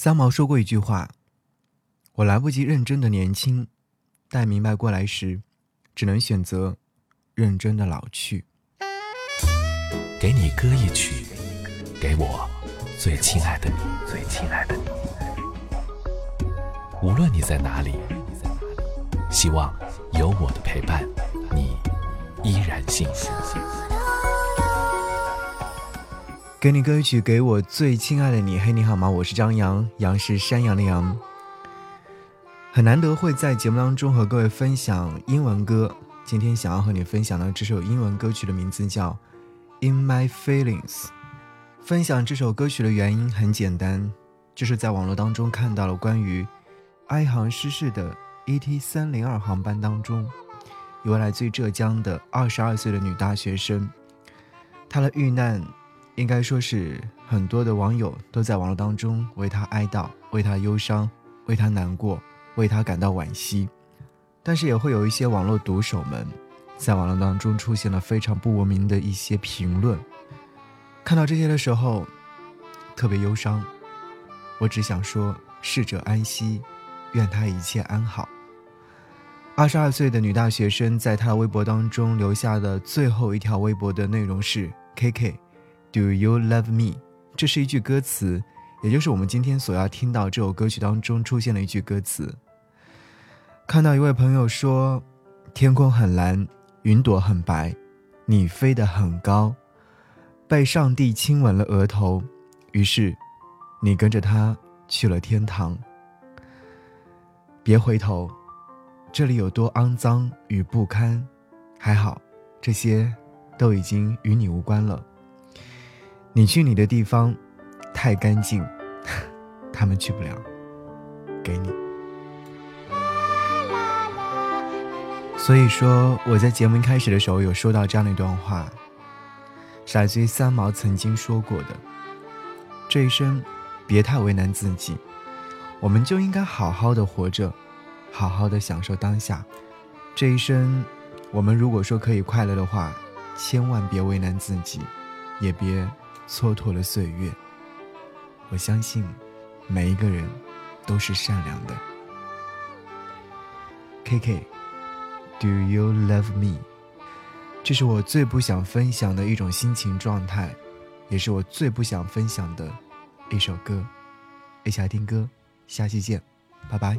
三毛说过一句话：“我来不及认真的年轻，待明白过来时，只能选择认真的老去。”给你歌一曲，给我最亲爱的你，最亲爱的你。无论你在哪里，希望有我的陪伴，你依然幸福。给你歌曲，给我最亲爱的你。嘿，你好吗？我是张扬，杨是山羊的羊。很难得会在节目当中和各位分享英文歌。今天想要和你分享的这首英文歌曲的名字叫《In My Feelings》。分享这首歌曲的原因很简单，就是在网络当中看到了关于埃航失事的 ET 三零二航班当中，一位来自浙江的二十二岁的女大学生，她的遇难。应该说是很多的网友都在网络当中为他哀悼、为他忧伤、为他难过、为他感到惋惜，但是也会有一些网络毒手们在网络当中出现了非常不文明的一些评论。看到这些的时候，特别忧伤。我只想说，逝者安息，愿他一切安好。二十二岁的女大学生在她的微博当中留下的最后一条微博的内容是：“K K。” Do you love me？这是一句歌词，也就是我们今天所要听到这首歌曲当中出现了一句歌词。看到一位朋友说：“天空很蓝，云朵很白，你飞得很高，被上帝亲吻了额头，于是你跟着他去了天堂。别回头，这里有多肮脏与不堪，还好，这些都已经与你无关了。”你去你的地方，太干净，他们去不了。给你。所以说，我在节目开始的时候有说到这样的一段话，是来自于三毛曾经说过的：这一生，别太为难自己，我们就应该好好的活着，好好的享受当下。这一生，我们如果说可以快乐的话，千万别为难自己，也别。蹉跎了岁月，我相信每一个人都是善良的。K K，Do you love me？这是我最不想分享的一种心情状态，也是我最不想分享的一首歌。一起来听歌，下期见，拜拜。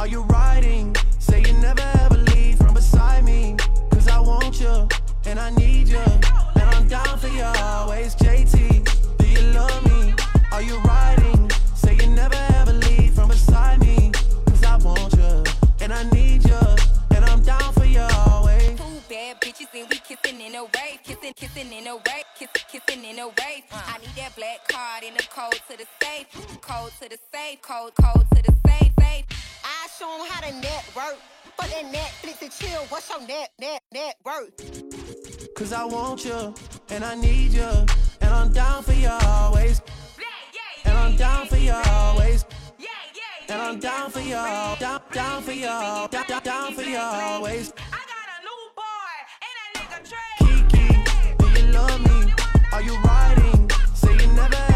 Are you riding? Say you never ever leave from beside me. Cause I want you, and I need you. And I'm down for you always, JT. Do you love me? Are you riding? Say you never ever leave from beside me. Cause I want you, and I need you. And I'm down for you always. Two bad bitches, and we kissing in a wave. Kissing, kissing in a wave. Kissing, kissing in a wave. I need that black card in the code to the safe. Code to the safe. Code, code to the safe. safe. Them how to network. For that Netflix and chill, what's your net, net, net worth? Cause I want you, and I need you, and I'm down for you always. And I'm down for you always. And I'm down for you, down, down for you, down, down, down for you always. Kiki, do you love me? Are you riding? Say you never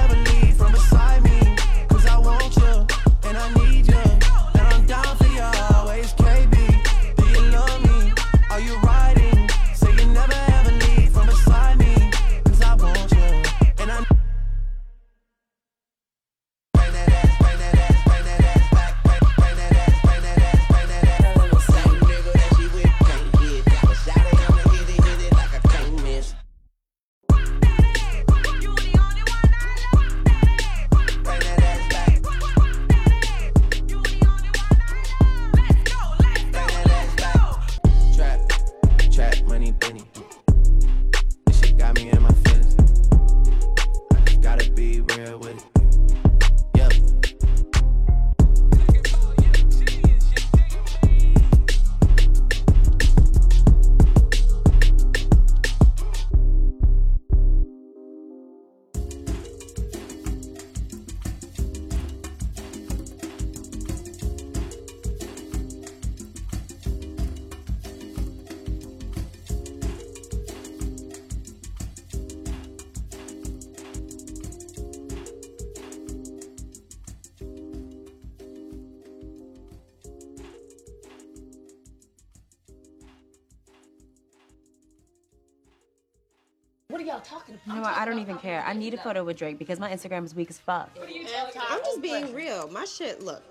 y'all talking about? You know what? I don't even care. I need a photo with Drake because my Instagram is weak as fuck. I'm just being real. My shit, look,